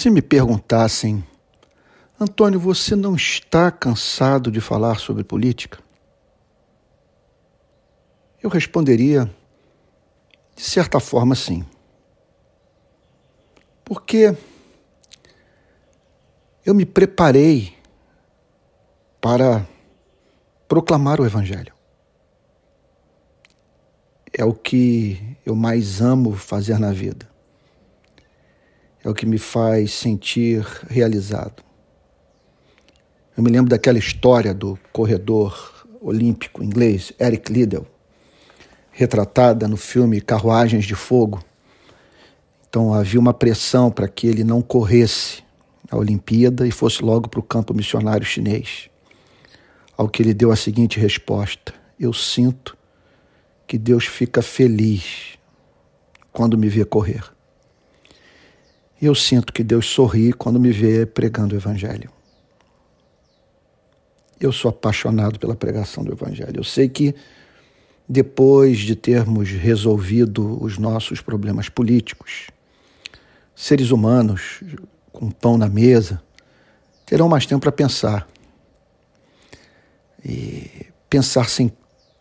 Se me perguntassem, Antônio, você não está cansado de falar sobre política? Eu responderia, de certa forma, sim. Porque eu me preparei para proclamar o Evangelho. É o que eu mais amo fazer na vida. É o que me faz sentir realizado. Eu me lembro daquela história do corredor olímpico inglês, Eric Liddell, retratada no filme Carruagens de Fogo. Então havia uma pressão para que ele não corresse a Olimpíada e fosse logo para o campo missionário chinês. Ao que ele deu a seguinte resposta: Eu sinto que Deus fica feliz quando me vê correr. E eu sinto que Deus sorri quando me vê pregando o Evangelho. Eu sou apaixonado pela pregação do Evangelho. Eu sei que depois de termos resolvido os nossos problemas políticos, seres humanos com pão na mesa terão mais tempo para pensar. E pensar sem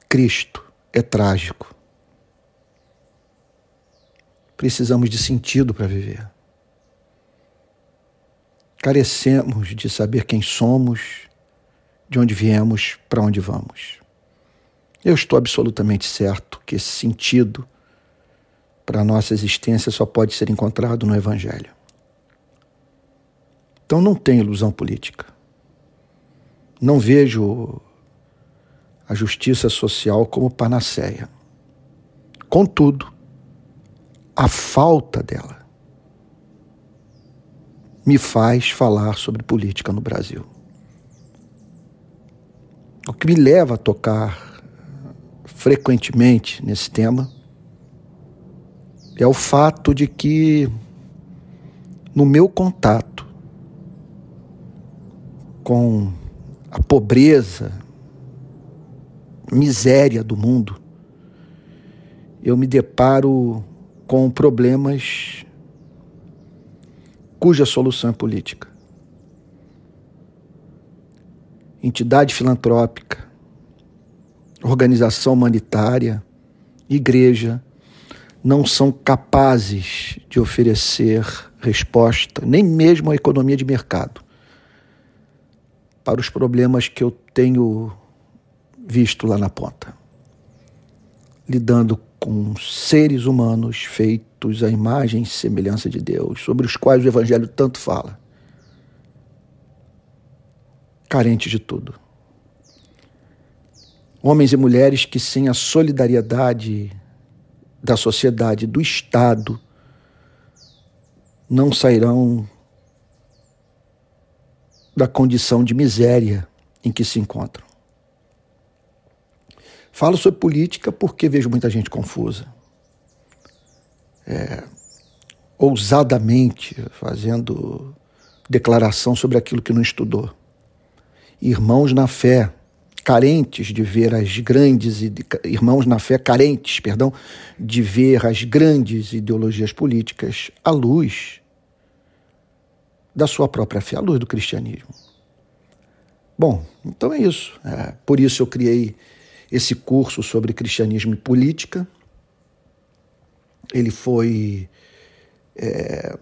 Cristo é trágico. Precisamos de sentido para viver. Carecemos de saber quem somos, de onde viemos, para onde vamos. Eu estou absolutamente certo que esse sentido para a nossa existência só pode ser encontrado no Evangelho. Então não tem ilusão política. Não vejo a justiça social como panaceia. Contudo, a falta dela me faz falar sobre política no Brasil. O que me leva a tocar frequentemente nesse tema é o fato de que, no meu contato com a pobreza, miséria do mundo, eu me deparo com problemas cuja solução é política. Entidade filantrópica, organização humanitária, igreja, não são capazes de oferecer resposta, nem mesmo a economia de mercado, para os problemas que eu tenho visto lá na ponta. Lidando com seres humanos feitos à imagem e semelhança de Deus, sobre os quais o Evangelho tanto fala. Carentes de tudo. Homens e mulheres que, sem a solidariedade da sociedade, do Estado, não sairão da condição de miséria em que se encontram. Falo sobre política porque vejo muita gente confusa. É, ousadamente fazendo declaração sobre aquilo que não estudou. Irmãos na fé carentes de ver as grandes irmãos na fé carentes, perdão, de ver as grandes ideologias políticas à luz da sua própria fé, à luz do cristianismo. Bom, então é isso. É, por isso eu criei esse curso sobre cristianismo e política. Ele foi é,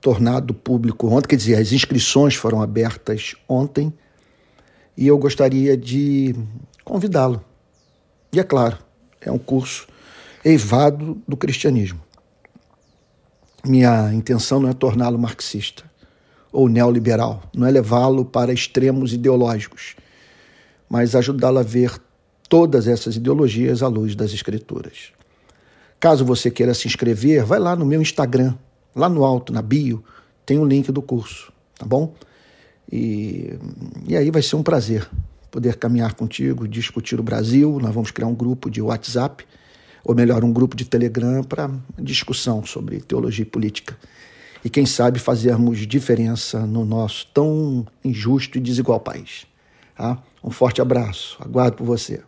tornado público ontem, quer dizer, as inscrições foram abertas ontem e eu gostaria de convidá-lo. E é claro, é um curso eivado do cristianismo. Minha intenção não é torná-lo marxista ou neoliberal, não é levá-lo para extremos ideológicos, mas ajudá-lo a ver todas essas ideologias à luz das Escrituras. Caso você queira se inscrever, vai lá no meu Instagram, lá no alto, na bio, tem o um link do curso, tá bom? E, e aí vai ser um prazer poder caminhar contigo, discutir o Brasil. Nós vamos criar um grupo de WhatsApp, ou melhor, um grupo de Telegram para discussão sobre teologia e política. E quem sabe fazermos diferença no nosso tão injusto e desigual país. Tá? Um forte abraço, aguardo por você.